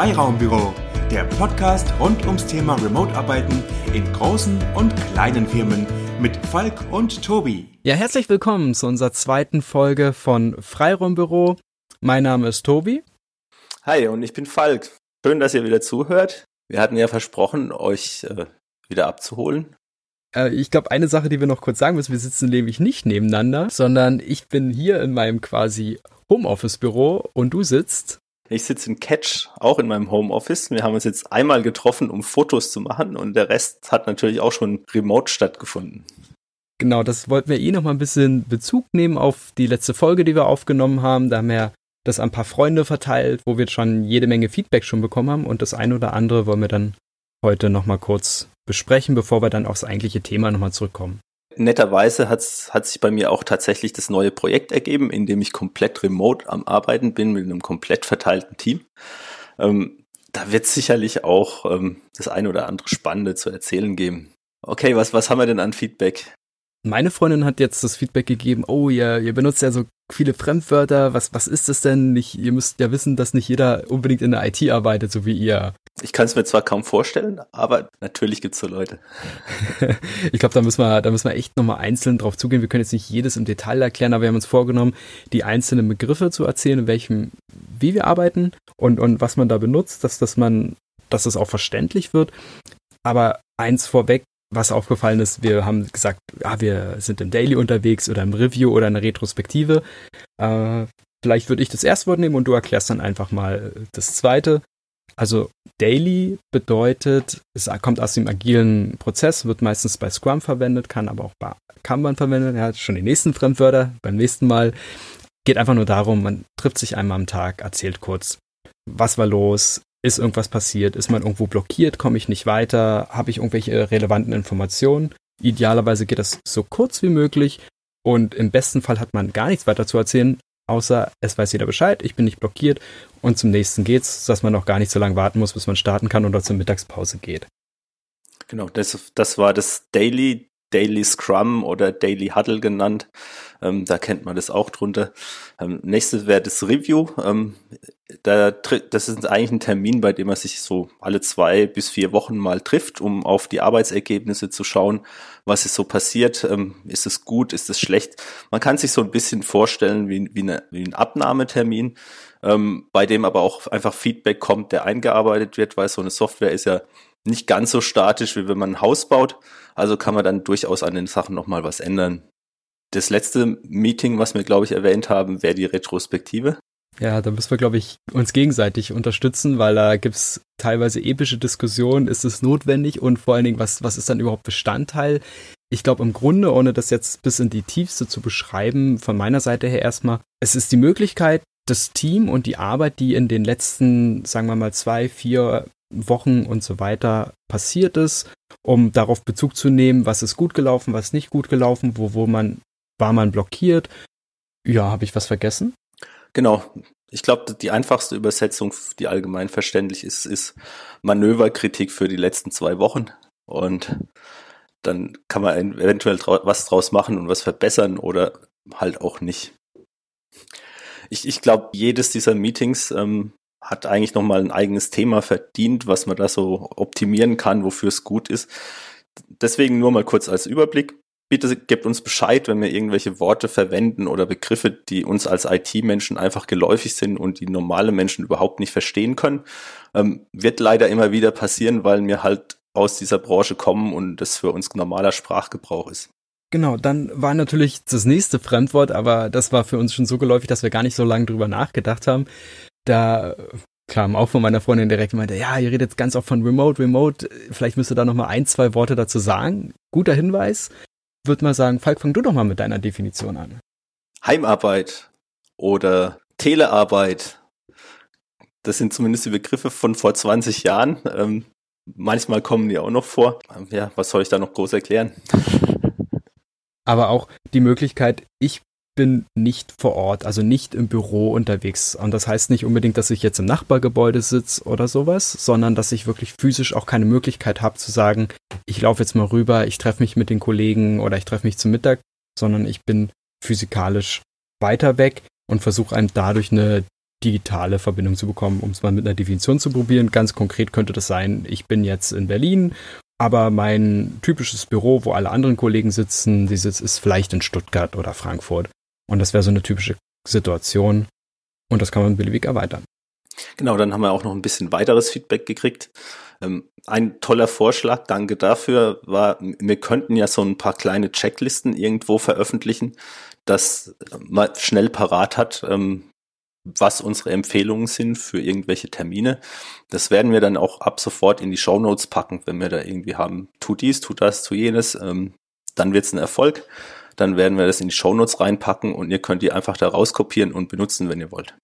Freiraumbüro, der Podcast rund ums Thema Remote-Arbeiten in großen und kleinen Firmen mit Falk und Tobi. Ja, herzlich willkommen zu unserer zweiten Folge von Freiraumbüro. Mein Name ist Tobi. Hi, und ich bin Falk. Schön, dass ihr wieder zuhört. Wir hatten ja versprochen, euch äh, wieder abzuholen. Äh, ich glaube, eine Sache, die wir noch kurz sagen müssen, wir sitzen nämlich nicht nebeneinander, sondern ich bin hier in meinem quasi Homeoffice-Büro und du sitzt. Ich sitze in Catch, auch in meinem Homeoffice. Wir haben uns jetzt einmal getroffen, um Fotos zu machen und der Rest hat natürlich auch schon remote stattgefunden. Genau, das wollten wir eh noch mal ein bisschen Bezug nehmen auf die letzte Folge, die wir aufgenommen haben. Da haben wir das an ein paar Freunde verteilt, wo wir schon jede Menge Feedback schon bekommen haben und das eine oder andere wollen wir dann heute noch mal kurz besprechen, bevor wir dann aufs eigentliche Thema noch mal zurückkommen. Netterweise hat sich bei mir auch tatsächlich das neue Projekt ergeben, in dem ich komplett remote am Arbeiten bin mit einem komplett verteilten Team. Ähm, da wird sicherlich auch ähm, das eine oder andere Spannende zu erzählen geben. Okay, was, was haben wir denn an Feedback? Meine Freundin hat jetzt das Feedback gegeben, oh, ihr, ihr benutzt ja so viele Fremdwörter, was, was ist das denn? Nicht, ihr müsst ja wissen, dass nicht jeder unbedingt in der IT arbeitet, so wie ihr. Ich kann es mir zwar kaum vorstellen, aber natürlich gibt es so Leute. ich glaube, da müssen wir, da müssen wir echt nochmal einzeln drauf zugehen. Wir können jetzt nicht jedes im Detail erklären, aber wir haben uns vorgenommen, die einzelnen Begriffe zu erzählen, in welchem, wie wir arbeiten und, und was man da benutzt, dass, dass man, dass es auch verständlich wird. Aber eins vorweg, was aufgefallen ist, wir haben gesagt, ja, wir sind im Daily unterwegs oder im Review oder in der Retrospektive. Äh, vielleicht würde ich das erste Wort nehmen und du erklärst dann einfach mal das zweite. Also Daily bedeutet, es kommt aus dem agilen Prozess, wird meistens bei Scrum verwendet, kann aber auch bei Kanban verwendet. Er hat schon die nächsten Fremdwörter beim nächsten Mal. Geht einfach nur darum, man trifft sich einmal am Tag, erzählt kurz, was war los, ist irgendwas passiert? Ist man irgendwo blockiert? Komme ich nicht weiter? Habe ich irgendwelche relevanten Informationen? Idealerweise geht das so kurz wie möglich und im besten Fall hat man gar nichts weiter zu erzählen, außer es weiß jeder Bescheid, ich bin nicht blockiert und zum nächsten geht's, dass man noch gar nicht so lange warten muss, bis man starten kann oder zur Mittagspause geht. Genau, das, das war das Daily Daily Scrum oder Daily Huddle genannt. Ähm, da kennt man das auch drunter. Ähm, nächstes wäre das Review. Ähm, da, das ist eigentlich ein Termin, bei dem man sich so alle zwei bis vier Wochen mal trifft, um auf die Arbeitsergebnisse zu schauen, was ist so passiert. Ähm, ist es gut, ist es schlecht? Man kann sich so ein bisschen vorstellen wie, wie, eine, wie ein Abnahmetermin, ähm, bei dem aber auch einfach Feedback kommt, der eingearbeitet wird, weil so eine Software ist ja nicht ganz so statisch, wie wenn man ein Haus baut. Also kann man dann durchaus an den Sachen nochmal was ändern. Das letzte Meeting, was wir, glaube ich, erwähnt haben, wäre die Retrospektive. Ja, da müssen wir, glaube ich, uns gegenseitig unterstützen, weil da gibt's teilweise epische Diskussionen. Ist es notwendig und vor allen Dingen, was, was ist dann überhaupt Bestandteil? Ich glaube, im Grunde, ohne das jetzt bis in die Tiefste zu beschreiben, von meiner Seite her erstmal, es ist die Möglichkeit, das Team und die Arbeit, die in den letzten, sagen wir mal, zwei, vier Wochen und so weiter passiert ist, um darauf Bezug zu nehmen, was ist gut gelaufen, was nicht gut gelaufen, wo, wo man, war man blockiert. Ja, habe ich was vergessen? Genau. Ich glaube, die einfachste Übersetzung, die allgemein verständlich ist, ist Manöverkritik für die letzten zwei Wochen. Und dann kann man eventuell was draus machen und was verbessern oder halt auch nicht. Ich, ich glaube, jedes dieser Meetings ähm, hat eigentlich nochmal ein eigenes Thema verdient, was man da so optimieren kann, wofür es gut ist. Deswegen nur mal kurz als Überblick. Bitte gebt uns Bescheid, wenn wir irgendwelche Worte verwenden oder Begriffe, die uns als IT-Menschen einfach geläufig sind und die normale Menschen überhaupt nicht verstehen können. Ähm, wird leider immer wieder passieren, weil wir halt aus dieser Branche kommen und das für uns normaler Sprachgebrauch ist. Genau, dann war natürlich das nächste Fremdwort, aber das war für uns schon so geläufig, dass wir gar nicht so lange drüber nachgedacht haben da kam auch von meiner Freundin direkt meinte, ja, ihr redet jetzt ganz oft von Remote, Remote, vielleicht müsst ihr da nochmal ein, zwei Worte dazu sagen. Guter Hinweis. Würde mal sagen, Falk, fang du doch mal mit deiner Definition an. Heimarbeit oder Telearbeit. Das sind zumindest die Begriffe von vor 20 Jahren. Ähm, manchmal kommen die auch noch vor. Ja, was soll ich da noch groß erklären? Aber auch die Möglichkeit, ich bin nicht vor Ort, also nicht im Büro unterwegs. Und das heißt nicht unbedingt, dass ich jetzt im Nachbargebäude sitze oder sowas, sondern dass ich wirklich physisch auch keine Möglichkeit habe zu sagen, ich laufe jetzt mal rüber, ich treffe mich mit den Kollegen oder ich treffe mich zum Mittag, sondern ich bin physikalisch weiter weg und versuche einem dadurch eine digitale Verbindung zu bekommen, um es mal mit einer Definition zu probieren. Ganz konkret könnte das sein, ich bin jetzt in Berlin, aber mein typisches Büro, wo alle anderen Kollegen sitzen, die sitzt, ist vielleicht in Stuttgart oder Frankfurt. Und das wäre so eine typische Situation. Und das kann man beliebig erweitern. Genau, dann haben wir auch noch ein bisschen weiteres Feedback gekriegt. Ähm, ein toller Vorschlag, danke dafür, war, wir könnten ja so ein paar kleine Checklisten irgendwo veröffentlichen, das man schnell parat hat, ähm, was unsere Empfehlungen sind für irgendwelche Termine. Das werden wir dann auch ab sofort in die Show Notes packen, wenn wir da irgendwie haben, tu dies, tu das, tu jenes, ähm, dann wird es ein Erfolg. Dann werden wir das in die Show Notes reinpacken und ihr könnt die einfach da rauskopieren und benutzen, wenn ihr wollt.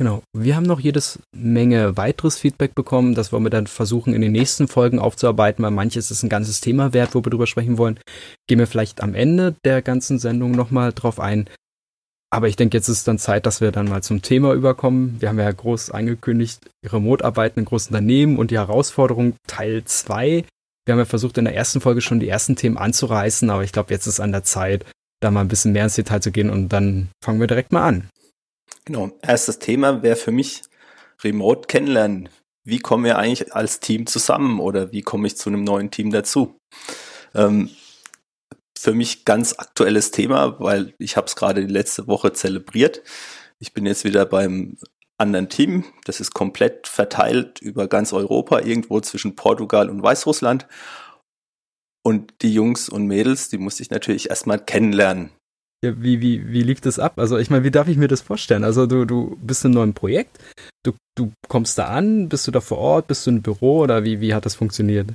Genau. Wir haben noch jedes Menge weiteres Feedback bekommen. Das wollen wir dann versuchen, in den nächsten Folgen aufzuarbeiten, weil manches ist ein ganzes Thema wert, wo wir drüber sprechen wollen. Gehen wir vielleicht am Ende der ganzen Sendung nochmal drauf ein. Aber ich denke, jetzt ist dann Zeit, dass wir dann mal zum Thema überkommen. Wir haben ja groß angekündigt, Remote-Arbeiten in großen Unternehmen und die Herausforderung Teil 2. Wir haben ja versucht, in der ersten Folge schon die ersten Themen anzureißen, aber ich glaube, jetzt ist an der Zeit, da mal ein bisschen mehr ins Detail zu gehen und dann fangen wir direkt mal an. Genau, erstes Thema wäre für mich Remote kennenlernen. Wie kommen wir eigentlich als Team zusammen oder wie komme ich zu einem neuen Team dazu? Ähm, für mich ganz aktuelles Thema, weil ich habe es gerade die letzte Woche zelebriert. Ich bin jetzt wieder beim anderen Team. Das ist komplett verteilt über ganz Europa, irgendwo zwischen Portugal und Weißrussland. Und die Jungs und Mädels, die musste ich natürlich erstmal kennenlernen. Ja, wie, wie, wie lief das ab? Also ich meine, wie darf ich mir das vorstellen? Also du, du bist in einem neuen Projekt, du, du kommst da an, bist du da vor Ort, bist du im Büro oder wie, wie hat das funktioniert?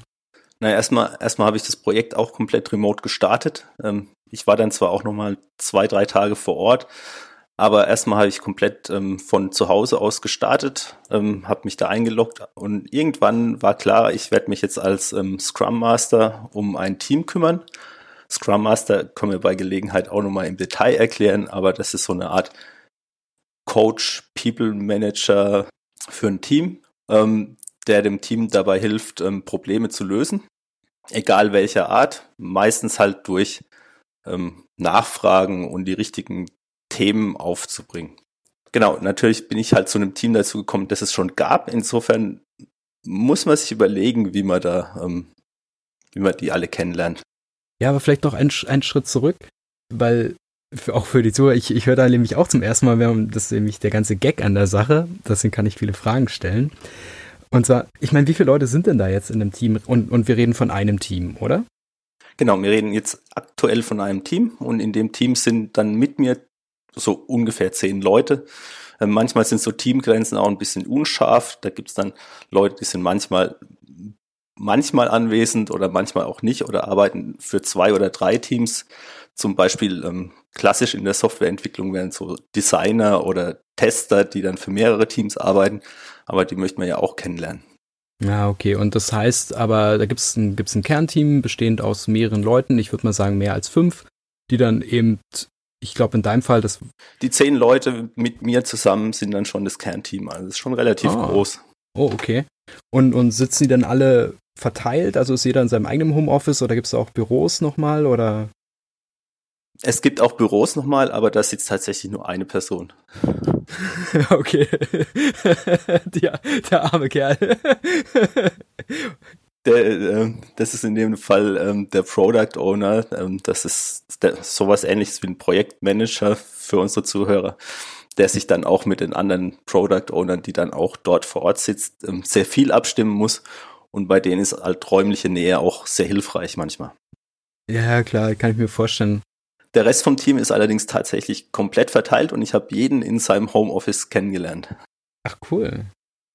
Naja, erstmal, erstmal habe ich das Projekt auch komplett remote gestartet. Ähm, ich war dann zwar auch nochmal zwei, drei Tage vor Ort, aber erstmal habe ich komplett ähm, von zu Hause aus gestartet, ähm, habe mich da eingeloggt und irgendwann war klar, ich werde mich jetzt als ähm, Scrum Master um ein Team kümmern. Scrum Master können wir bei Gelegenheit auch nochmal im Detail erklären, aber das ist so eine Art Coach, People Manager für ein Team, ähm, der dem Team dabei hilft, ähm, Probleme zu lösen egal welcher Art, meistens halt durch ähm, Nachfragen und die richtigen Themen aufzubringen. Genau, natürlich bin ich halt zu einem Team dazu gekommen, das es schon gab. Insofern muss man sich überlegen, wie man da, ähm, wie man die alle kennenlernt. Ja, aber vielleicht noch einen, einen Schritt zurück, weil für, auch für die Zuhörer, ich, ich höre da nämlich auch zum ersten Mal, das ist nämlich der ganze Gag an der Sache, deswegen kann ich viele Fragen stellen. Und zwar, ich meine, wie viele Leute sind denn da jetzt in einem Team? Und, und wir reden von einem Team, oder? Genau, wir reden jetzt aktuell von einem Team und in dem Team sind dann mit mir so ungefähr zehn Leute. Äh, manchmal sind so Teamgrenzen auch ein bisschen unscharf. Da gibt's dann Leute, die sind manchmal manchmal anwesend oder manchmal auch nicht oder arbeiten für zwei oder drei Teams. Zum Beispiel ähm, klassisch in der Softwareentwicklung wären so Designer oder Tester, die dann für mehrere Teams arbeiten, aber die möchten wir ja auch kennenlernen. Ja, okay. Und das heißt aber, da gibt es ein, gibt's ein Kernteam bestehend aus mehreren Leuten, ich würde mal sagen mehr als fünf, die dann eben, ich glaube in deinem Fall das. Die zehn Leute mit mir zusammen sind dann schon das Kernteam, also das ist schon relativ oh. groß. Oh, okay. Und, und sitzen die dann alle verteilt? Also ist jeder in seinem eigenen Homeoffice oder gibt es auch Büros nochmal oder? Es gibt auch Büros nochmal, aber da sitzt tatsächlich nur eine Person. okay. der, der arme Kerl. Der, äh, das ist in dem Fall ähm, der Product Owner. Ähm, das ist der, sowas ähnliches wie ein Projektmanager für unsere Zuhörer, der sich dann auch mit den anderen Product Ownern, die dann auch dort vor Ort sitzt, ähm, sehr viel abstimmen muss. Und bei denen ist halt räumliche Nähe auch sehr hilfreich manchmal. Ja, klar, kann ich mir vorstellen. Der Rest vom Team ist allerdings tatsächlich komplett verteilt und ich habe jeden in seinem Homeoffice kennengelernt. Ach cool.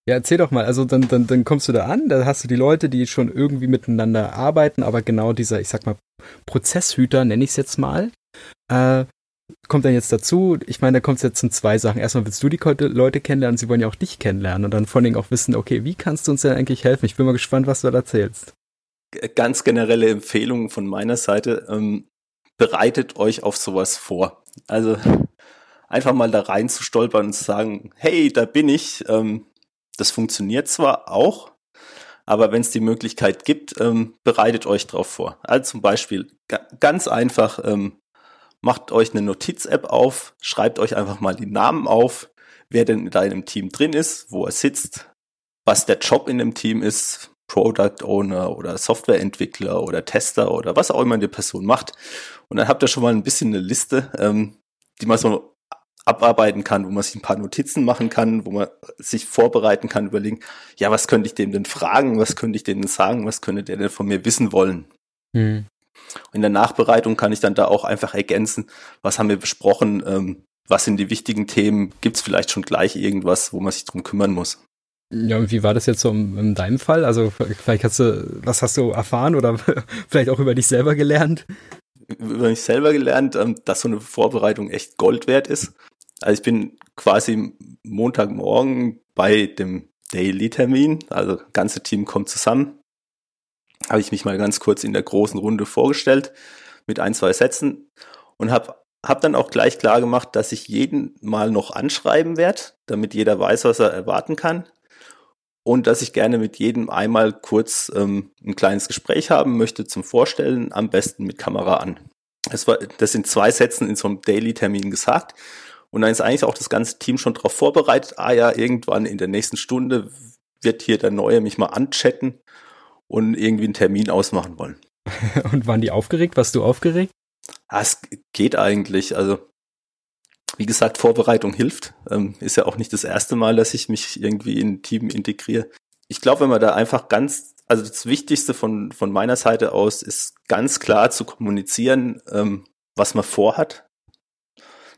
Ja, erzähl doch mal. Also dann, dann, dann kommst du da an, da hast du die Leute, die schon irgendwie miteinander arbeiten, aber genau dieser, ich sag mal, Prozesshüter, nenne ich es jetzt mal, äh, kommt dann jetzt dazu. Ich meine, da kommt es jetzt in zwei Sachen. Erstmal willst du die Leute kennenlernen, sie wollen ja auch dich kennenlernen und dann vor allen Dingen auch wissen, okay, wie kannst du uns denn eigentlich helfen? Ich bin mal gespannt, was du da erzählst. Ganz generelle Empfehlung von meiner Seite. Ähm, bereitet euch auf sowas vor. Also einfach mal da rein zu stolpern und zu sagen, hey, da bin ich. Ähm, das funktioniert zwar auch, aber wenn es die Möglichkeit gibt, ähm, bereitet euch drauf vor. Also zum Beispiel ganz einfach, ähm, macht euch eine Notiz-App auf, schreibt euch einfach mal die Namen auf, wer denn in dem Team drin ist, wo er sitzt, was der Job in dem Team ist, Product Owner oder Softwareentwickler oder Tester oder was auch immer die Person macht. Und dann habt ihr schon mal ein bisschen eine Liste, ähm, die man so abarbeiten kann, wo man sich ein paar Notizen machen kann, wo man sich vorbereiten kann, überlegen, ja, was könnte ich dem denn fragen, was könnte ich denen sagen, was könnte der denn von mir wissen wollen. Hm. In der Nachbereitung kann ich dann da auch einfach ergänzen, was haben wir besprochen, ähm, was sind die wichtigen Themen, gibt es vielleicht schon gleich irgendwas, wo man sich drum kümmern muss. Ja, und wie war das jetzt so in deinem Fall? Also vielleicht hast du, was hast du erfahren oder vielleicht auch über dich selber gelernt? Über mich selber gelernt, ähm, dass so eine Vorbereitung echt Gold wert ist. Also ich bin quasi Montagmorgen bei dem Daily-Termin, also ganze Team kommt zusammen. Habe ich mich mal ganz kurz in der großen Runde vorgestellt mit ein, zwei Sätzen und habe hab dann auch gleich klar gemacht, dass ich jeden mal noch anschreiben werde, damit jeder weiß, was er erwarten kann und dass ich gerne mit jedem einmal kurz ähm, ein kleines Gespräch haben möchte zum Vorstellen, am besten mit Kamera an. Das, war, das sind zwei Sätzen in so einem Daily-Termin gesagt. Und dann ist eigentlich auch das ganze Team schon darauf vorbereitet, ah ja, irgendwann in der nächsten Stunde wird hier der Neue mich mal anchatten und irgendwie einen Termin ausmachen wollen. und waren die aufgeregt? Warst du aufgeregt? Ah, es geht eigentlich. Also wie gesagt, Vorbereitung hilft. Ähm, ist ja auch nicht das erste Mal, dass ich mich irgendwie in ein Team integriere. Ich glaube, wenn man da einfach ganz, also das Wichtigste von, von meiner Seite aus ist ganz klar zu kommunizieren, ähm, was man vorhat.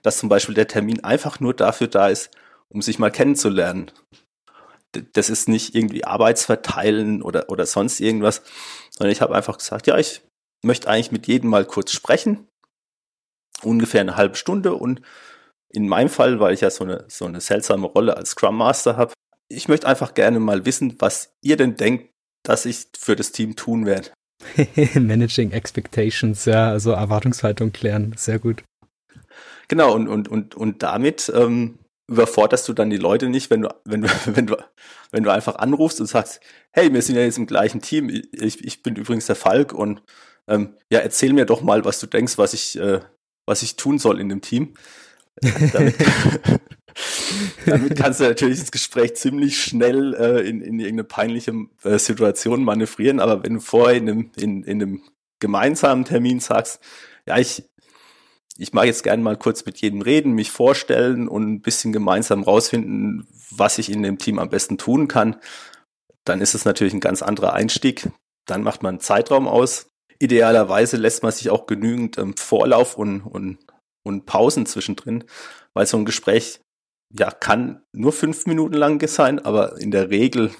Dass zum Beispiel der Termin einfach nur dafür da ist, um sich mal kennenzulernen. Das ist nicht irgendwie Arbeitsverteilen oder, oder sonst irgendwas, sondern ich habe einfach gesagt, ja, ich möchte eigentlich mit jedem mal kurz sprechen. Ungefähr eine halbe Stunde und in meinem Fall, weil ich ja so eine, so eine seltsame Rolle als Scrum Master habe, ich möchte einfach gerne mal wissen, was ihr denn denkt, dass ich für das Team tun werde. Managing Expectations, ja, also Erwartungshaltung klären, sehr gut. Genau, und, und, und, und damit ähm, überforderst du dann die Leute nicht, wenn du, wenn du, wenn du, wenn du einfach anrufst und sagst, hey, wir sind ja jetzt im gleichen Team, ich, ich bin übrigens der Falk und ähm, ja, erzähl mir doch mal, was du denkst, was ich, äh, was ich tun soll in dem Team. Damit, damit, kannst du natürlich das Gespräch ziemlich schnell äh, in, in irgendeine peinliche äh, Situation manövrieren, aber wenn du vorher in einem, in, in einem gemeinsamen Termin sagst, ja, ich, ich mag jetzt gerne mal kurz mit jedem reden, mich vorstellen und ein bisschen gemeinsam rausfinden, was ich in dem Team am besten tun kann, dann ist es natürlich ein ganz anderer Einstieg. Dann macht man einen Zeitraum aus. Idealerweise lässt man sich auch genügend ähm, Vorlauf und, und und Pausen zwischendrin, weil so ein Gespräch ja kann nur fünf Minuten lang sein, aber in der Regel,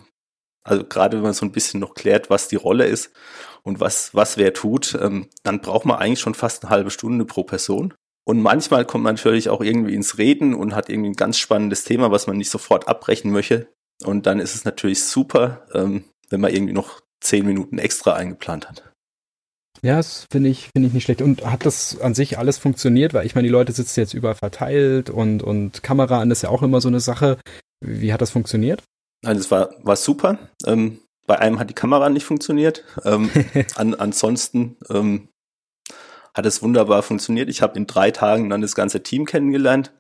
also gerade wenn man so ein bisschen noch klärt, was die Rolle ist und was was wer tut, ähm, dann braucht man eigentlich schon fast eine halbe Stunde pro Person. Und manchmal kommt man natürlich auch irgendwie ins Reden und hat irgendwie ein ganz spannendes Thema, was man nicht sofort abbrechen möchte. Und dann ist es natürlich super, ähm, wenn man irgendwie noch zehn Minuten extra eingeplant hat. Ja, das finde ich, finde ich nicht schlecht. Und hat das an sich alles funktioniert? Weil ich meine, die Leute sitzen jetzt überall verteilt und, und Kamera an ist ja auch immer so eine Sache. Wie hat das funktioniert? Nein, das war, war super. Ähm, bei einem hat die Kamera nicht funktioniert. Ähm, an, ansonsten ähm, hat es wunderbar funktioniert. Ich habe in drei Tagen dann das ganze Team kennengelernt.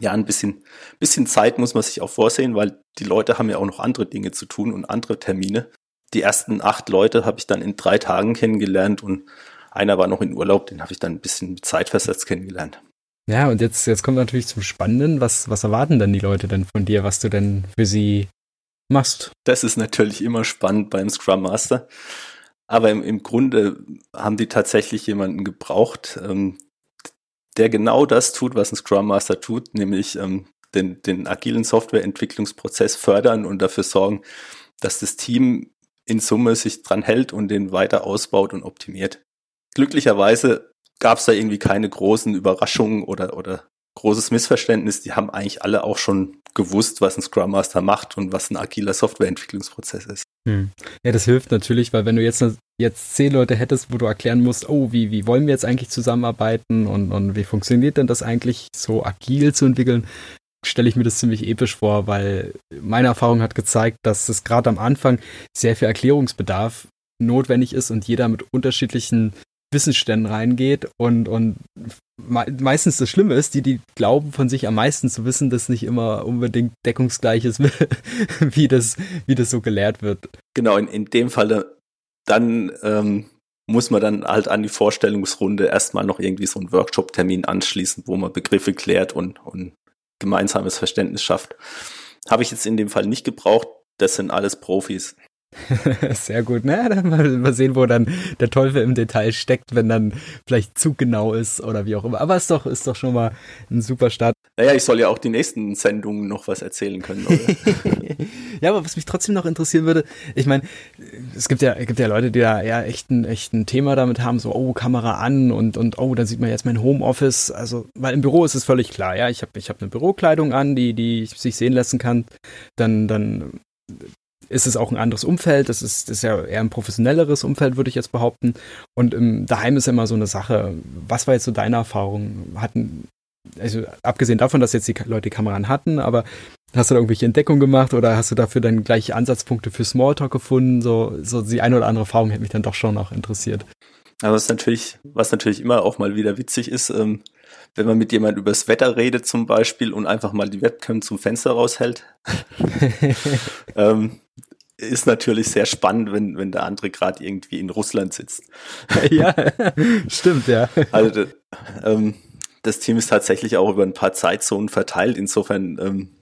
Ja, ein bisschen, bisschen Zeit muss man sich auch vorsehen, weil die Leute haben ja auch noch andere Dinge zu tun und andere Termine die ersten acht Leute habe ich dann in drei Tagen kennengelernt und einer war noch in Urlaub, den habe ich dann ein bisschen zeitversetzt kennengelernt. Ja, und jetzt, jetzt kommt natürlich zum Spannenden. Was, was erwarten denn die Leute denn von dir, was du denn für sie machst? Das ist natürlich immer spannend beim Scrum Master. Aber im, im Grunde haben die tatsächlich jemanden gebraucht, ähm, der genau das tut, was ein Scrum Master tut, nämlich ähm, den, den agilen Softwareentwicklungsprozess fördern und dafür sorgen, dass das Team in Summe sich dran hält und den weiter ausbaut und optimiert. Glücklicherweise gab es da irgendwie keine großen Überraschungen oder, oder großes Missverständnis. Die haben eigentlich alle auch schon gewusst, was ein Scrum Master macht und was ein agiler Softwareentwicklungsprozess ist. Hm. Ja, das hilft natürlich, weil wenn du jetzt, jetzt zehn Leute hättest, wo du erklären musst, oh, wie, wie wollen wir jetzt eigentlich zusammenarbeiten und, und wie funktioniert denn das eigentlich, so agil zu entwickeln, stelle ich mir das ziemlich episch vor, weil meine Erfahrung hat gezeigt, dass es gerade am Anfang sehr viel Erklärungsbedarf notwendig ist und jeder mit unterschiedlichen Wissensständen reingeht und, und meistens das Schlimme ist, die, die glauben von sich am meisten zu wissen, dass nicht immer unbedingt deckungsgleich ist, wie das, wie das so gelehrt wird. Genau, in, in dem Fall dann ähm, muss man dann halt an die Vorstellungsrunde erstmal noch irgendwie so einen Workshop-Termin anschließen, wo man Begriffe klärt und, und gemeinsames Verständnis schafft. Habe ich jetzt in dem Fall nicht gebraucht. Das sind alles Profis. Sehr gut. Na, dann mal, mal sehen, wo dann der Teufel im Detail steckt, wenn dann vielleicht zu genau ist oder wie auch immer. Aber ist doch, ist doch schon mal ein super Start. Naja, ich soll ja auch die nächsten Sendungen noch was erzählen können, oder? ja, aber was mich trotzdem noch interessieren würde, ich meine, es gibt ja, gibt ja Leute, die da ja echt ein, echt ein Thema damit haben, so, oh, Kamera an und, und oh, dann sieht man jetzt mein Homeoffice. Also, weil im Büro ist es völlig klar, ja. Ich habe ich hab eine Bürokleidung an, die, die sich sehen lassen kann. Dann, dann ist es auch ein anderes Umfeld. Das ist, das ist ja eher ein professionelleres Umfeld, würde ich jetzt behaupten. Und im Daheim ist immer so eine Sache. Was war jetzt so deine Erfahrung? Hatten, also abgesehen davon, dass jetzt die Leute die Kameran hatten, aber hast du da irgendwelche Entdeckungen gemacht oder hast du dafür dann gleich Ansatzpunkte für Smalltalk gefunden? So, so die eine oder andere Erfahrung hätte mich dann doch schon noch interessiert. Aber was natürlich, was natürlich immer auch mal wieder witzig ist, ähm, wenn man mit jemand übers Wetter redet zum Beispiel und einfach mal die Webcam zum Fenster raushält. ähm, ist natürlich sehr spannend, wenn, wenn der andere gerade irgendwie in Russland sitzt. ja, stimmt, ja. Also ähm, das Team ist tatsächlich auch über ein paar Zeitzonen verteilt. Insofern ähm,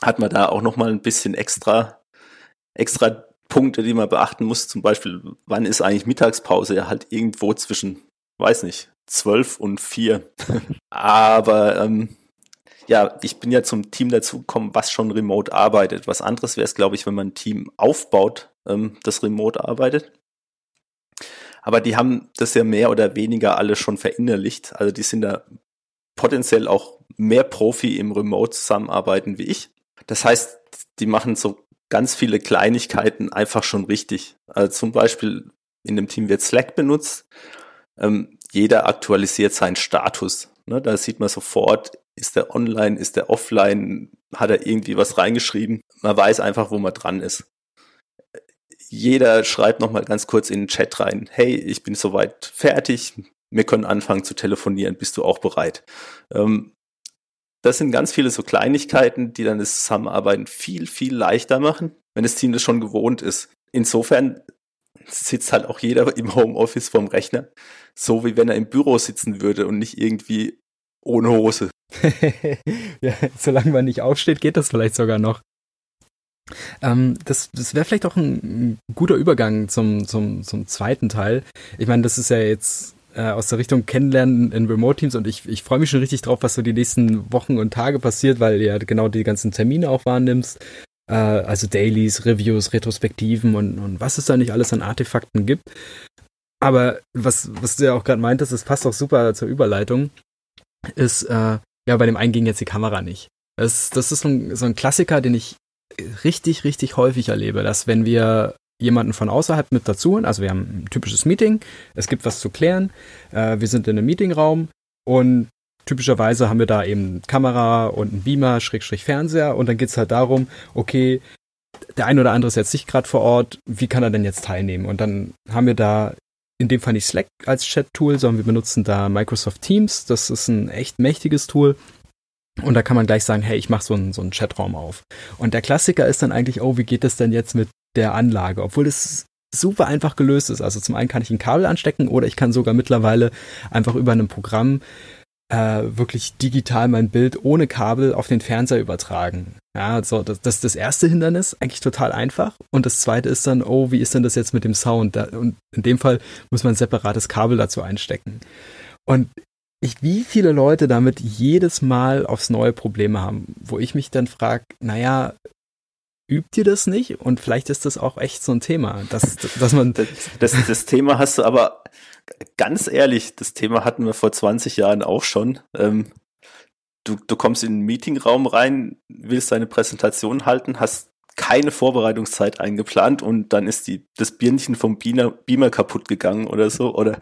hat man da auch nochmal ein bisschen extra, extra Punkte, die man beachten muss. Zum Beispiel, wann ist eigentlich Mittagspause? Ja, halt irgendwo zwischen, weiß nicht, zwölf und vier. Aber ähm, ja, ich bin ja zum Team dazugekommen, was schon remote arbeitet. Was anderes wäre es, glaube ich, wenn man ein Team aufbaut, ähm, das remote arbeitet. Aber die haben das ja mehr oder weniger alle schon verinnerlicht. Also die sind da potenziell auch mehr Profi im Remote-Zusammenarbeiten wie ich. Das heißt, die machen so ganz viele Kleinigkeiten einfach schon richtig. Also zum Beispiel in dem Team wird Slack benutzt. Ähm, jeder aktualisiert seinen Status. Ne, da sieht man sofort, ist der online, ist der offline, hat er irgendwie was reingeschrieben. Man weiß einfach, wo man dran ist. Jeder schreibt nochmal ganz kurz in den Chat rein, hey, ich bin soweit fertig, wir können anfangen zu telefonieren, bist du auch bereit? Ähm, das sind ganz viele so Kleinigkeiten, die dann das Zusammenarbeiten viel, viel leichter machen, wenn das Team das schon gewohnt ist. Insofern sitzt halt auch jeder im Homeoffice vorm Rechner, so wie wenn er im Büro sitzen würde und nicht irgendwie ohne Hose. ja, solange man nicht aufsteht, geht das vielleicht sogar noch. Ähm, das das wäre vielleicht auch ein, ein, guter Übergang zum, zum, zum zweiten Teil. Ich meine, das ist ja jetzt äh, aus der Richtung Kennenlernen in Remote-Teams und ich, ich freue mich schon richtig drauf, was so die nächsten Wochen und Tage passiert, weil du ja genau die ganzen Termine auch wahrnimmst. Äh, also Dailies, Reviews, Retrospektiven und, und was es da nicht alles an Artefakten gibt. Aber was, was du ja auch gerade meintest, das passt auch super zur Überleitung ist, äh, ja, bei dem einen ging jetzt die Kamera nicht. Das, das ist so ein, so ein Klassiker, den ich richtig, richtig häufig erlebe, dass wenn wir jemanden von außerhalb mit dazu holen, also wir haben ein typisches Meeting, es gibt was zu klären, äh, wir sind in einem Meetingraum und typischerweise haben wir da eben Kamera und einen Beamer, Schrägstrich Fernseher und dann geht's halt darum, okay, der ein oder andere ist jetzt nicht gerade vor Ort, wie kann er denn jetzt teilnehmen? Und dann haben wir da in dem Fall nicht Slack als Chat-Tool, sondern wir benutzen da Microsoft Teams. Das ist ein echt mächtiges Tool. Und da kann man gleich sagen, hey, ich mache so einen, so einen Chatraum auf. Und der Klassiker ist dann eigentlich, oh, wie geht das denn jetzt mit der Anlage? Obwohl das super einfach gelöst ist. Also zum einen kann ich ein Kabel anstecken oder ich kann sogar mittlerweile einfach über ein Programm äh, wirklich digital mein Bild ohne Kabel auf den Fernseher übertragen. Ja, also das, das ist das erste Hindernis, eigentlich total einfach. Und das zweite ist dann, oh, wie ist denn das jetzt mit dem Sound? Da, und in dem Fall muss man ein separates Kabel dazu einstecken. Und ich, wie viele Leute damit jedes Mal aufs neue Probleme haben, wo ich mich dann frage, naja, übt ihr das nicht? Und vielleicht ist das auch echt so ein Thema, dass, dass man. Das, das, das Thema hast du aber ganz ehrlich, das Thema hatten wir vor 20 Jahren auch schon. Ähm, du, du kommst in den Meetingraum rein, willst deine Präsentation halten, hast keine Vorbereitungszeit eingeplant und dann ist die, das Birnchen vom Beamer, Beamer kaputt gegangen oder so oder,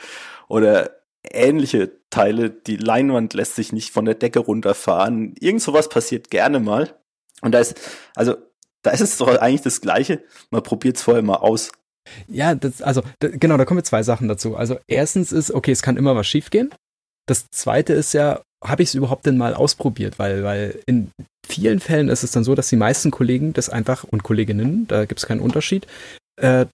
oder ähnliche Teile. Die Leinwand lässt sich nicht von der Decke runterfahren. Irgend sowas passiert gerne mal. Und da ist, also, da ist es doch eigentlich das Gleiche. Man probiert es vorher mal aus. Ja, das, also genau, da kommen zwei Sachen dazu. Also erstens ist, okay, es kann immer was schiefgehen. Das zweite ist ja, habe ich es überhaupt denn mal ausprobiert? Weil, weil in vielen Fällen ist es dann so, dass die meisten Kollegen das einfach und Kolleginnen, da gibt es keinen Unterschied, äh,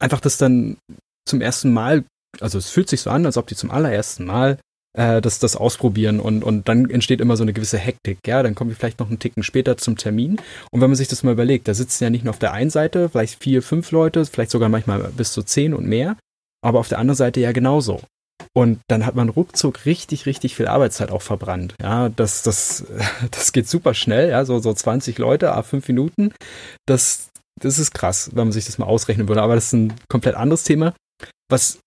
einfach das dann zum ersten Mal, also es fühlt sich so an, als ob die zum allerersten Mal äh, das, das ausprobieren und, und dann entsteht immer so eine gewisse Hektik. Ja, dann kommen wir vielleicht noch einen Ticken später zum Termin. Und wenn man sich das mal überlegt, da sitzen ja nicht nur auf der einen Seite vielleicht vier, fünf Leute, vielleicht sogar manchmal bis zu zehn und mehr, aber auf der anderen Seite ja genauso. Und dann hat man ruckzuck richtig, richtig viel Arbeitszeit auch verbrannt. Ja, das, das, das geht super schnell, ja, so, so 20 Leute, a fünf Minuten. Das, das ist krass, wenn man sich das mal ausrechnen würde. Aber das ist ein komplett anderes Thema. Was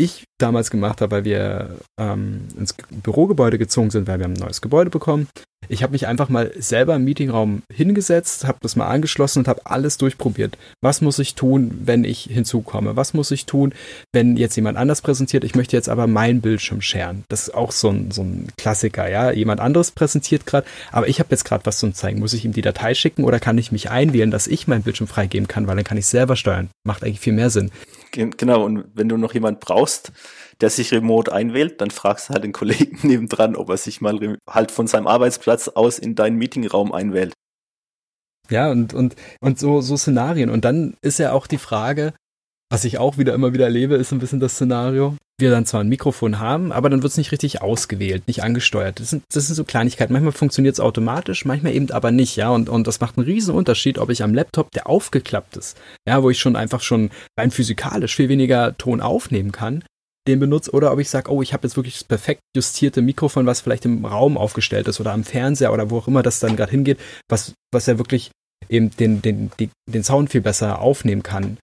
ich damals gemacht habe, weil wir ähm, ins Bürogebäude gezogen sind, weil wir haben ein neues Gebäude bekommen. Ich habe mich einfach mal selber im Meetingraum hingesetzt, habe das mal angeschlossen und habe alles durchprobiert. Was muss ich tun, wenn ich hinzukomme? Was muss ich tun, wenn jetzt jemand anders präsentiert? Ich möchte jetzt aber meinen Bildschirm scheren. Das ist auch so ein, so ein Klassiker, ja. Jemand anderes präsentiert gerade, aber ich habe jetzt gerade was zum zeigen. Muss ich ihm die Datei schicken oder kann ich mich einwählen, dass ich meinen Bildschirm freigeben kann, weil dann kann ich selber steuern. Macht eigentlich viel mehr Sinn. Genau, und wenn du noch jemand brauchst, der sich remote einwählt, dann fragst du halt den Kollegen nebendran, ob er sich mal halt von seinem Arbeitsplatz aus in deinen Meetingraum einwählt. Ja, und, und, und so, so Szenarien. Und dann ist ja auch die Frage, was ich auch wieder immer wieder erlebe, ist ein bisschen das Szenario. Wir dann zwar ein Mikrofon haben, aber dann wird es nicht richtig ausgewählt, nicht angesteuert. Das sind, das sind so Kleinigkeiten. Manchmal funktioniert es automatisch, manchmal eben aber nicht, ja. Und, und das macht einen riesen Unterschied, ob ich am Laptop, der aufgeklappt ist, ja, wo ich schon einfach schon rein physikalisch viel weniger Ton aufnehmen kann, den benutze oder ob ich sage, oh, ich habe jetzt wirklich das perfekt justierte Mikrofon, was vielleicht im Raum aufgestellt ist oder am Fernseher oder wo auch immer das dann gerade hingeht, was, was ja wirklich eben den, den, die, den Sound viel besser aufnehmen kann.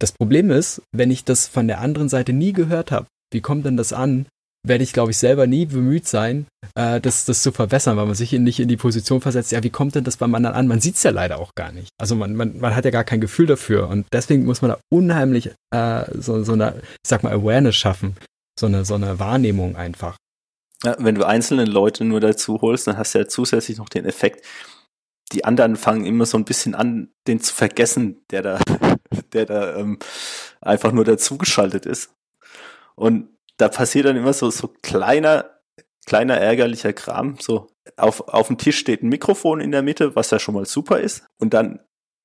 Das Problem ist, wenn ich das von der anderen Seite nie gehört habe, wie kommt denn das an? Werde ich, glaube ich, selber nie bemüht sein, äh, das, das zu verbessern, weil man sich nicht in die Position versetzt, ja, wie kommt denn das beim anderen an? Man sieht es ja leider auch gar nicht. Also man, man, man hat ja gar kein Gefühl dafür und deswegen muss man da unheimlich äh, so, so eine, ich sag mal, Awareness schaffen, so eine, so eine Wahrnehmung einfach. Ja, wenn du einzelne Leute nur dazu holst, dann hast du ja zusätzlich noch den Effekt, die anderen fangen immer so ein bisschen an, den zu vergessen, der da, der da ähm, einfach nur dazugeschaltet ist. Und da passiert dann immer so, so kleiner, kleiner ärgerlicher Kram. So auf, auf dem Tisch steht ein Mikrofon in der Mitte, was ja schon mal super ist. Und dann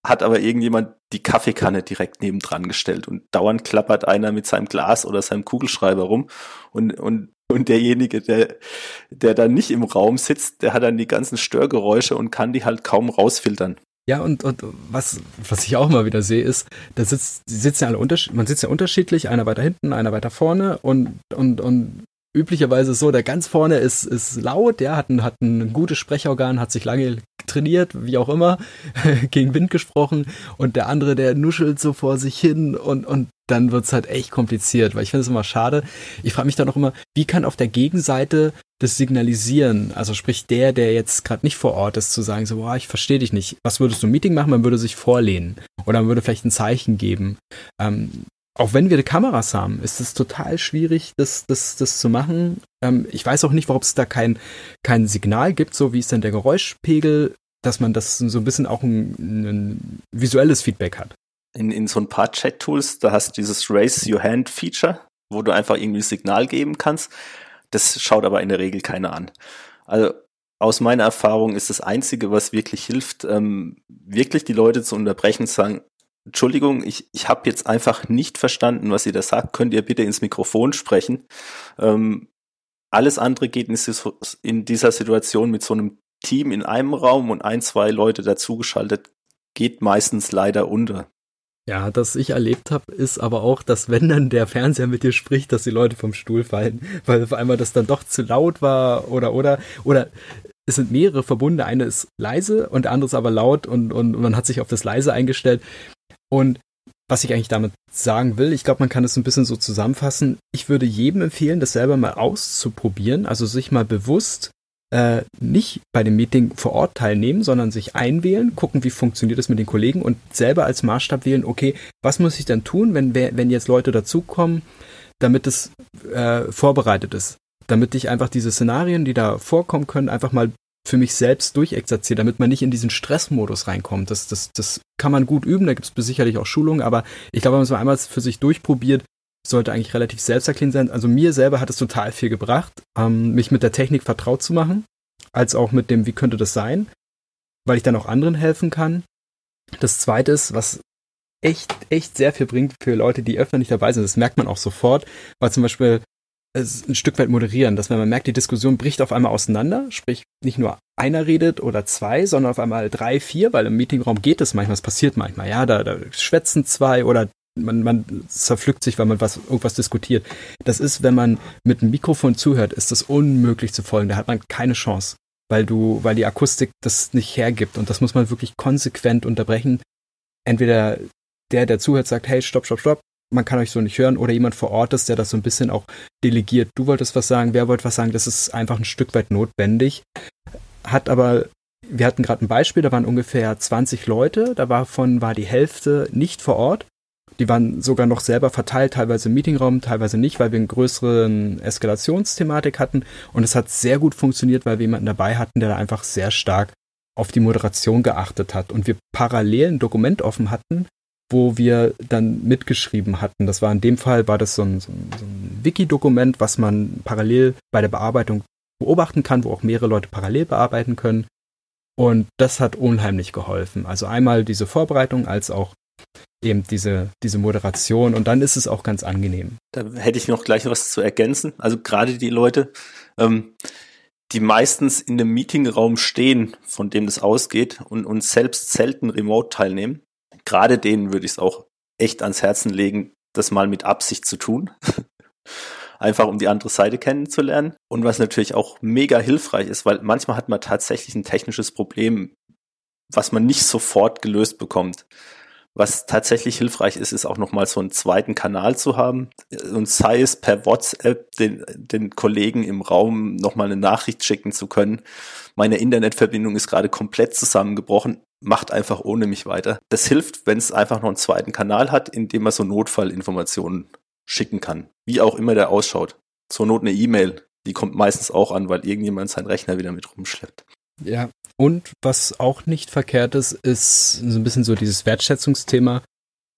hat aber irgendjemand die Kaffeekanne direkt nebendran gestellt und dauernd klappert einer mit seinem Glas oder seinem Kugelschreiber rum und, und und derjenige, der, der dann nicht im Raum sitzt, der hat dann die ganzen Störgeräusche und kann die halt kaum rausfiltern. Ja, und, und was, was ich auch mal wieder sehe, ist, da sitzt, sitzen alle unterschiedlich, man sitzt ja unterschiedlich, einer weiter hinten, einer weiter vorne und, und, und üblicherweise so, der ganz vorne ist, ist laut, ja, hat ein, hat ein gutes Sprechorgan, hat sich lange trainiert, wie auch immer, gegen Wind gesprochen und der andere, der nuschelt so vor sich hin und, und dann wird's halt echt kompliziert, weil ich finde es immer schade. Ich frage mich dann auch immer, wie kann auf der Gegenseite das signalisieren, also sprich der, der jetzt gerade nicht vor Ort ist, zu sagen, so, boah, ich verstehe dich nicht. Was würdest du im Meeting machen? Man würde sich vorlehnen oder man würde vielleicht ein Zeichen geben. Ähm, auch wenn wir Kameras haben, ist es total schwierig, das, das, das zu machen. Ähm, ich weiß auch nicht, warum es da kein, kein Signal gibt, so wie ist denn der Geräuschpegel, dass man das so ein bisschen auch ein, ein visuelles Feedback hat. In, in so ein paar Chat-Tools, da hast du dieses Raise Your Hand Feature, wo du einfach irgendwie ein Signal geben kannst. Das schaut aber in der Regel keiner an. Also aus meiner Erfahrung ist das Einzige, was wirklich hilft, ähm, wirklich die Leute zu unterbrechen, zu sagen, Entschuldigung, ich, ich habe jetzt einfach nicht verstanden, was ihr da sagt. Könnt ihr bitte ins Mikrofon sprechen? Ähm, alles andere geht in dieser Situation mit so einem Team in einem Raum und ein, zwei Leute dazugeschaltet, geht meistens leider unter. Ja, das ich erlebt habe, ist aber auch, dass wenn dann der Fernseher mit dir spricht, dass die Leute vom Stuhl fallen, weil auf einmal das dann doch zu laut war oder oder oder es sind mehrere Verbunde, eine ist leise und der andere ist aber laut und, und, und man hat sich auf das leise eingestellt. Und was ich eigentlich damit sagen will, ich glaube, man kann es ein bisschen so zusammenfassen. Ich würde jedem empfehlen, das selber mal auszuprobieren, also sich mal bewusst äh, nicht bei dem Meeting vor Ort teilnehmen, sondern sich einwählen, gucken, wie funktioniert das mit den Kollegen und selber als Maßstab wählen, okay, was muss ich denn tun, wenn, wenn jetzt Leute dazukommen, damit es äh, vorbereitet ist. Damit ich einfach diese Szenarien, die da vorkommen können, einfach mal für mich selbst durchexerziere, damit man nicht in diesen Stressmodus reinkommt. Das, das, das kann man gut üben, da gibt es sicherlich auch Schulungen, aber ich glaube, wenn man es mal einmal für sich durchprobiert, sollte eigentlich relativ selbsterklärend sein. Also mir selber hat es total viel gebracht, ähm, mich mit der Technik vertraut zu machen, als auch mit dem, wie könnte das sein, weil ich dann auch anderen helfen kann. Das zweite ist, was echt, echt sehr viel bringt für Leute, die öfter nicht dabei sind. Das merkt man auch sofort, weil zum Beispiel es ein Stück weit moderieren, dass wenn man merkt, die Diskussion bricht auf einmal auseinander, sprich nicht nur einer redet oder zwei, sondern auf einmal drei, vier, weil im Meetingraum geht es manchmal, es passiert manchmal, ja, da, da schwätzen zwei oder man, man zerpflückt sich, weil man was, irgendwas diskutiert. Das ist, wenn man mit einem Mikrofon zuhört, ist das unmöglich zu folgen. Da hat man keine Chance, weil du, weil die Akustik das nicht hergibt. Und das muss man wirklich konsequent unterbrechen. Entweder der, der zuhört, sagt, hey, stopp, stopp, stopp, man kann euch so nicht hören, oder jemand vor Ort ist, der das so ein bisschen auch delegiert. Du wolltest was sagen, wer wollte was sagen, das ist einfach ein Stück weit notwendig. Hat aber, wir hatten gerade ein Beispiel, da waren ungefähr 20 Leute, davon war die Hälfte nicht vor Ort. Die waren sogar noch selber verteilt, teilweise im Meetingraum, teilweise nicht, weil wir eine größere Eskalationsthematik hatten. Und es hat sehr gut funktioniert, weil wir jemanden dabei hatten, der da einfach sehr stark auf die Moderation geachtet hat und wir parallel ein Dokument offen hatten, wo wir dann mitgeschrieben hatten. Das war in dem Fall, war das so ein, so ein, so ein Wiki-Dokument, was man parallel bei der Bearbeitung beobachten kann, wo auch mehrere Leute parallel bearbeiten können. Und das hat unheimlich geholfen. Also einmal diese Vorbereitung als auch eben diese, diese Moderation und dann ist es auch ganz angenehm. Da hätte ich noch gleich was zu ergänzen. Also gerade die Leute, ähm, die meistens in dem Meetingraum stehen, von dem das ausgeht und, und selbst selten remote teilnehmen, gerade denen würde ich es auch echt ans Herzen legen, das mal mit Absicht zu tun. Einfach um die andere Seite kennenzulernen. Und was natürlich auch mega hilfreich ist, weil manchmal hat man tatsächlich ein technisches Problem, was man nicht sofort gelöst bekommt. Was tatsächlich hilfreich ist, ist auch nochmal so einen zweiten Kanal zu haben und sei es per WhatsApp den, den Kollegen im Raum nochmal eine Nachricht schicken zu können. Meine Internetverbindung ist gerade komplett zusammengebrochen. Macht einfach ohne mich weiter. Das hilft, wenn es einfach noch einen zweiten Kanal hat, in dem man so Notfallinformationen schicken kann. Wie auch immer der ausschaut. Zur Not eine E-Mail. Die kommt meistens auch an, weil irgendjemand seinen Rechner wieder mit rumschleppt. Ja, und was auch nicht verkehrt ist, ist so ein bisschen so dieses Wertschätzungsthema.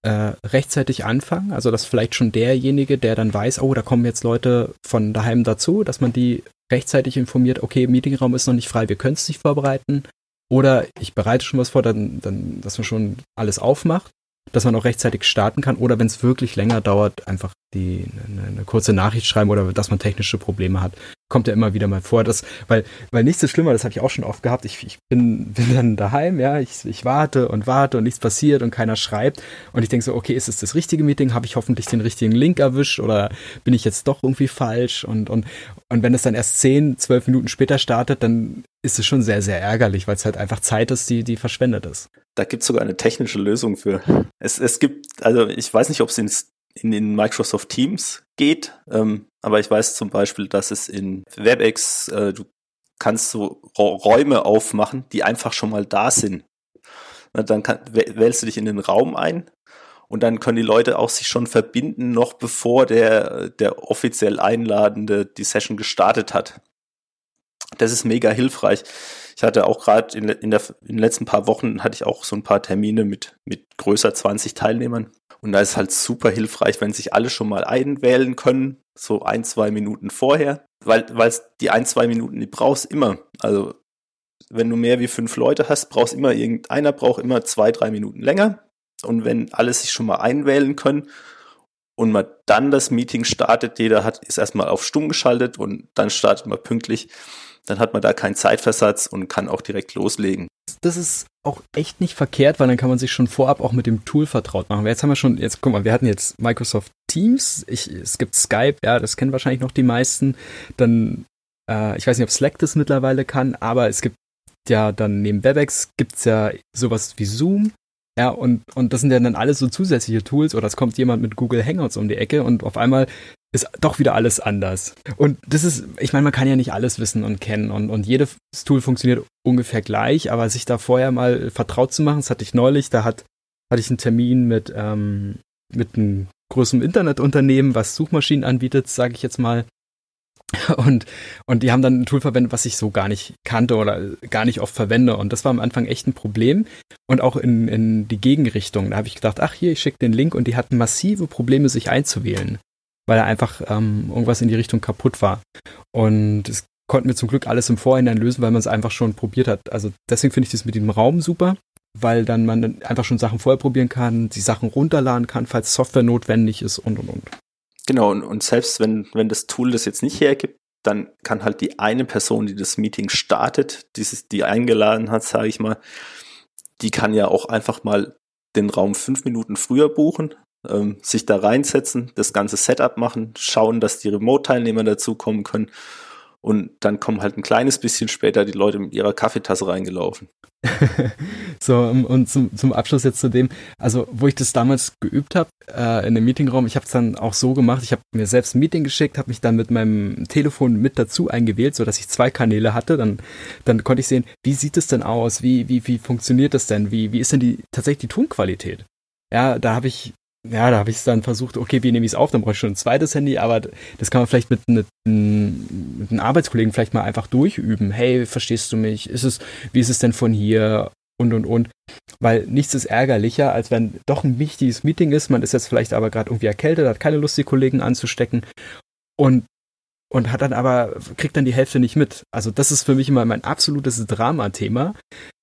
Äh, rechtzeitig anfangen, also dass vielleicht schon derjenige, der dann weiß, oh, da kommen jetzt Leute von daheim dazu, dass man die rechtzeitig informiert, okay, Meetingraum ist noch nicht frei, wir können es nicht vorbereiten. Oder ich bereite schon was vor, dann, dann, dass man schon alles aufmacht dass man auch rechtzeitig starten kann oder wenn es wirklich länger dauert, einfach die eine, eine, kurze Nachricht schreiben oder dass man technische Probleme hat. Kommt ja immer wieder mal vor, dass, weil, weil nichts ist schlimmer, das habe ich auch schon oft gehabt. Ich, ich bin, bin dann daheim, ja, ich, ich warte und warte und nichts passiert und keiner schreibt. Und ich denke so, okay, ist es das richtige Meeting? Habe ich hoffentlich den richtigen Link erwischt oder bin ich jetzt doch irgendwie falsch? Und, und, und wenn es dann erst zehn, zwölf Minuten später startet, dann ist es schon sehr, sehr ärgerlich, weil es halt einfach Zeit ist, die, die verschwendet ist. Da gibt es sogar eine technische Lösung für. Es, es gibt, also ich weiß nicht, ob es in, in den Microsoft Teams geht, ähm, aber ich weiß zum Beispiel, dass es in WebEx, äh, du kannst so Räume aufmachen, die einfach schon mal da sind. Na, dann kann, wählst du dich in den Raum ein und dann können die Leute auch sich schon verbinden, noch bevor der, der offiziell Einladende die Session gestartet hat. Das ist mega hilfreich. Ich hatte auch gerade in, in, in den letzten paar Wochen hatte ich auch so ein paar Termine mit, mit größer 20 Teilnehmern. Und da ist halt super hilfreich, wenn sich alle schon mal einwählen können, so ein, zwei Minuten vorher. Weil, weil die ein, zwei Minuten, die brauchst immer. Also, wenn du mehr wie fünf Leute hast, brauchst immer irgendeiner braucht immer zwei, drei Minuten länger. Und wenn alle sich schon mal einwählen können und man dann das Meeting startet, jeder hat, ist erstmal auf stumm geschaltet und dann startet man pünktlich, dann hat man da keinen Zeitversatz und kann auch direkt loslegen. Das ist auch echt nicht verkehrt, weil dann kann man sich schon vorab auch mit dem Tool vertraut machen. Jetzt haben wir schon, jetzt guck mal, wir hatten jetzt Microsoft Teams, ich, es gibt Skype, ja, das kennen wahrscheinlich noch die meisten. Dann, äh, ich weiß nicht, ob Slack das mittlerweile kann, aber es gibt ja dann neben WebEx gibt's ja sowas wie Zoom. Ja, und, und das sind ja dann alles so zusätzliche Tools oder es kommt jemand mit Google Hangouts um die Ecke und auf einmal ist doch wieder alles anders. Und das ist, ich meine, man kann ja nicht alles wissen und kennen und, und jedes Tool funktioniert ungefähr gleich, aber sich da vorher mal vertraut zu machen, das hatte ich neulich, da hat, hatte ich einen Termin mit, ähm, mit einem größeren Internetunternehmen, was Suchmaschinen anbietet, sage ich jetzt mal. Und, und die haben dann ein Tool verwendet, was ich so gar nicht kannte oder gar nicht oft verwende. Und das war am Anfang echt ein Problem. Und auch in, in die Gegenrichtung. Da habe ich gedacht, ach hier, ich schicke den Link und die hatten massive Probleme, sich einzuwählen. Weil einfach ähm, irgendwas in die Richtung kaputt war. Und es konnten wir zum Glück alles im Vorhinein lösen, weil man es einfach schon probiert hat. Also deswegen finde ich das mit dem Raum super, weil dann man einfach schon Sachen vorher probieren kann, die Sachen runterladen kann, falls Software notwendig ist und und und. Genau, und, und selbst wenn, wenn das Tool das jetzt nicht hergibt, dann kann halt die eine Person, die das Meeting startet, dieses, die eingeladen hat, sage ich mal, die kann ja auch einfach mal den Raum fünf Minuten früher buchen, ähm, sich da reinsetzen, das ganze Setup machen, schauen, dass die Remote-Teilnehmer dazukommen können und dann kommen halt ein kleines bisschen später die Leute mit ihrer Kaffeetasse reingelaufen. so, und zum, zum Abschluss jetzt zu dem, also wo ich das damals geübt habe äh, in dem Meetingraum, ich habe es dann auch so gemacht, ich habe mir selbst ein Meeting geschickt, habe mich dann mit meinem Telefon mit dazu eingewählt, sodass ich zwei Kanäle hatte. Dann, dann konnte ich sehen, wie sieht es denn aus, wie, wie, wie funktioniert das denn, wie, wie ist denn die tatsächlich die Tonqualität? Ja, da habe ich ja, da habe ich es dann versucht, okay, wie nehme ich es auf? Dann brauche ich schon ein zweites Handy, aber das kann man vielleicht mit, mit, mit einem Arbeitskollegen vielleicht mal einfach durchüben. Hey, verstehst du mich? Ist es, wie ist es denn von hier? Und und und. Weil nichts ist ärgerlicher, als wenn doch ein wichtiges Meeting ist, man ist jetzt vielleicht aber gerade irgendwie erkältet, hat keine Lust, die Kollegen anzustecken und und hat dann aber, kriegt dann die Hälfte nicht mit. Also das ist für mich immer mein absolutes Dramathema.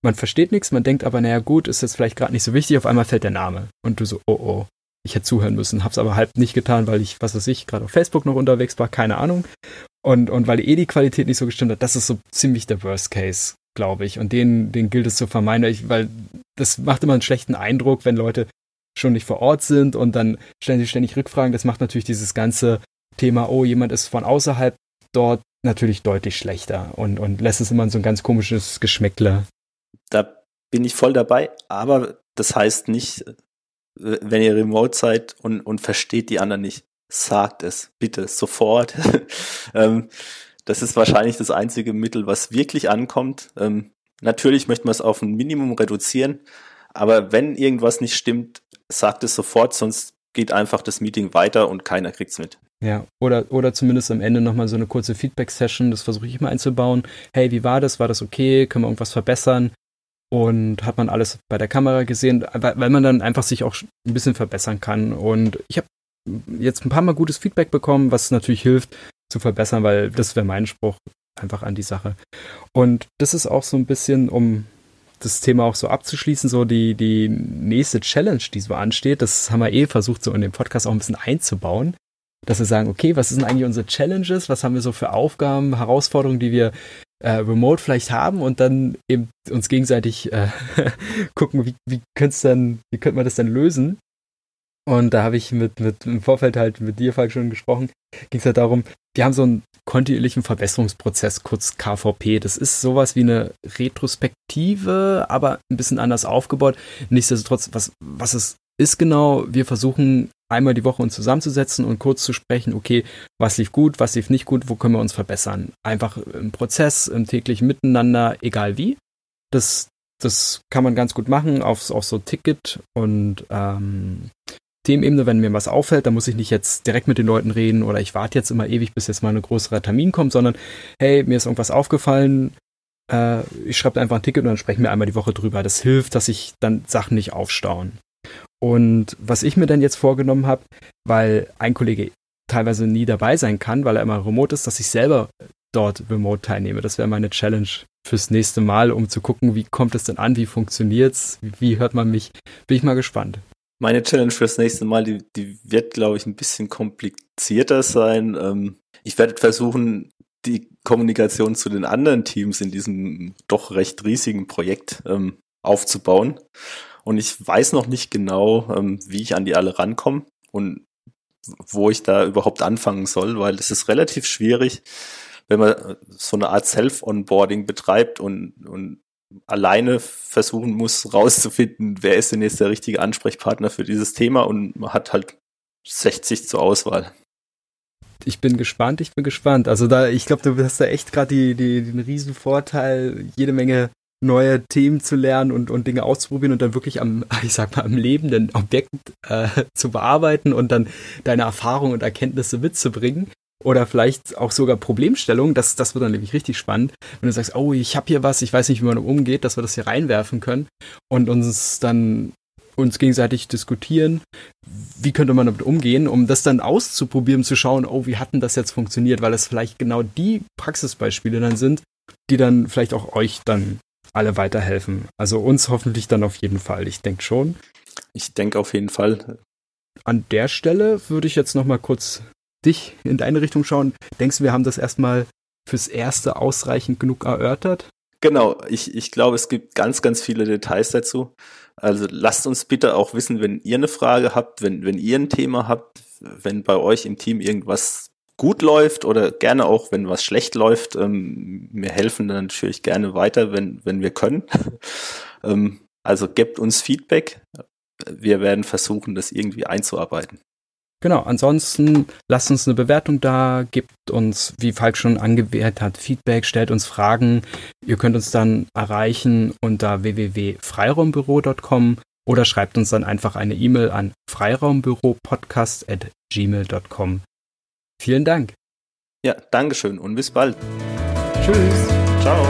Man versteht nichts, man denkt aber, naja gut, ist jetzt vielleicht gerade nicht so wichtig, auf einmal fällt der Name. Und du so, oh oh ich hätte zuhören müssen, hab's aber halb nicht getan, weil ich, was weiß ich, gerade auf Facebook noch unterwegs war, keine Ahnung. Und, und weil eh die Qualität nicht so gestimmt hat, das ist so ziemlich der Worst Case, glaube ich. Und den, den gilt es zu vermeiden, weil das macht immer einen schlechten Eindruck, wenn Leute schon nicht vor Ort sind und dann stellen sie ständig Rückfragen. Das macht natürlich dieses ganze Thema, oh, jemand ist von außerhalb dort natürlich deutlich schlechter und, und lässt es immer so ein ganz komisches Geschmäckle. Da bin ich voll dabei, aber das heißt nicht, wenn ihr remote seid und, und versteht die anderen nicht, sagt es bitte sofort. ähm, das ist wahrscheinlich das einzige Mittel, was wirklich ankommt. Ähm, natürlich möchte man es auf ein Minimum reduzieren, aber wenn irgendwas nicht stimmt, sagt es sofort, sonst geht einfach das Meeting weiter und keiner kriegt es mit. Ja, oder, oder zumindest am Ende nochmal so eine kurze Feedback-Session, das versuche ich immer einzubauen. Hey, wie war das? War das okay? Können wir irgendwas verbessern? Und hat man alles bei der Kamera gesehen, weil man dann einfach sich auch ein bisschen verbessern kann. Und ich habe jetzt ein paar Mal gutes Feedback bekommen, was natürlich hilft zu verbessern, weil das wäre mein Spruch einfach an die Sache. Und das ist auch so ein bisschen, um das Thema auch so abzuschließen, so die, die nächste Challenge, die so ansteht, das haben wir eh versucht, so in dem Podcast auch ein bisschen einzubauen, dass wir sagen, okay, was sind eigentlich unsere Challenges, was haben wir so für Aufgaben, Herausforderungen, die wir äh, remote vielleicht haben und dann eben uns gegenseitig äh, gucken, wie, wie könnte dann, wie könnte man das dann lösen? Und da habe ich mit, mit im Vorfeld halt mit dir, Falk, schon gesprochen. Ging es halt darum, die haben so einen kontinuierlichen Verbesserungsprozess, kurz KVP. Das ist sowas wie eine Retrospektive, aber ein bisschen anders aufgebaut. Nichtsdestotrotz, was, was es ist genau, wir versuchen einmal die Woche uns zusammenzusetzen und kurz zu sprechen, okay, was lief gut, was lief nicht gut, wo können wir uns verbessern. Einfach im Prozess, im täglichen Miteinander, egal wie. Das, das kann man ganz gut machen auf, auf so Ticket und ähm, Themenebene, wenn mir was auffällt, dann muss ich nicht jetzt direkt mit den Leuten reden oder ich warte jetzt immer ewig, bis jetzt mal ein größerer Termin kommt, sondern hey, mir ist irgendwas aufgefallen, äh, ich schreibe einfach ein Ticket und dann sprechen wir einmal die Woche drüber. Das hilft, dass sich dann Sachen nicht aufstauen. Und was ich mir dann jetzt vorgenommen habe, weil ein Kollege teilweise nie dabei sein kann, weil er immer remote ist, dass ich selber dort remote teilnehme. Das wäre meine Challenge fürs nächste Mal, um zu gucken, wie kommt es denn an, wie funktioniert's, wie hört man mich. Bin ich mal gespannt. Meine Challenge fürs nächste Mal, die, die wird, glaube ich, ein bisschen komplizierter sein. Ähm, ich werde versuchen, die Kommunikation zu den anderen Teams in diesem doch recht riesigen Projekt ähm, aufzubauen. Und ich weiß noch nicht genau, ähm, wie ich an die alle rankomme und wo ich da überhaupt anfangen soll, weil es ist relativ schwierig, wenn man äh, so eine Art Self-Onboarding betreibt und, und alleine versuchen muss, rauszufinden, wer ist denn jetzt der richtige Ansprechpartner für dieses Thema und man hat halt 60 zur Auswahl. Ich bin gespannt, ich bin gespannt. Also da, ich glaube, du hast da echt gerade die, die, den riesen Vorteil, jede Menge neue Themen zu lernen und, und Dinge auszuprobieren und dann wirklich am, ich sag mal, am lebenden Objekt äh, zu bearbeiten und dann deine Erfahrungen und Erkenntnisse mitzubringen. oder vielleicht auch sogar Problemstellungen. Das, das wird dann nämlich richtig spannend. Wenn du sagst, oh, ich habe hier was, ich weiß nicht, wie man umgeht, dass wir das hier reinwerfen können und uns dann uns gegenseitig diskutieren, wie könnte man damit umgehen, um das dann auszuprobieren, zu schauen, oh, wie hat denn das jetzt funktioniert, weil es vielleicht genau die Praxisbeispiele dann sind, die dann vielleicht auch euch dann alle weiterhelfen. Also uns hoffentlich dann auf jeden Fall. Ich denke schon. Ich denke auf jeden Fall. An der Stelle würde ich jetzt noch mal kurz dich in deine Richtung schauen. Denkst du, wir haben das erstmal fürs Erste ausreichend genug erörtert? Genau, ich, ich glaube, es gibt ganz, ganz viele Details dazu. Also lasst uns bitte auch wissen, wenn ihr eine Frage habt, wenn, wenn ihr ein Thema habt, wenn bei euch im Team irgendwas gut läuft oder gerne auch, wenn was schlecht läuft. Ähm, wir helfen dann natürlich gerne weiter, wenn, wenn wir können. ähm, also gebt uns Feedback. Wir werden versuchen, das irgendwie einzuarbeiten. Genau, ansonsten lasst uns eine Bewertung da, gebt uns, wie Falk schon angewählt hat, Feedback, stellt uns Fragen. Ihr könnt uns dann erreichen unter www.freiraumbüro.com oder schreibt uns dann einfach eine E-Mail an freiraumbüropodcast.gmail.com. Vielen Dank. Ja, Dankeschön und bis bald. Tschüss. Ciao.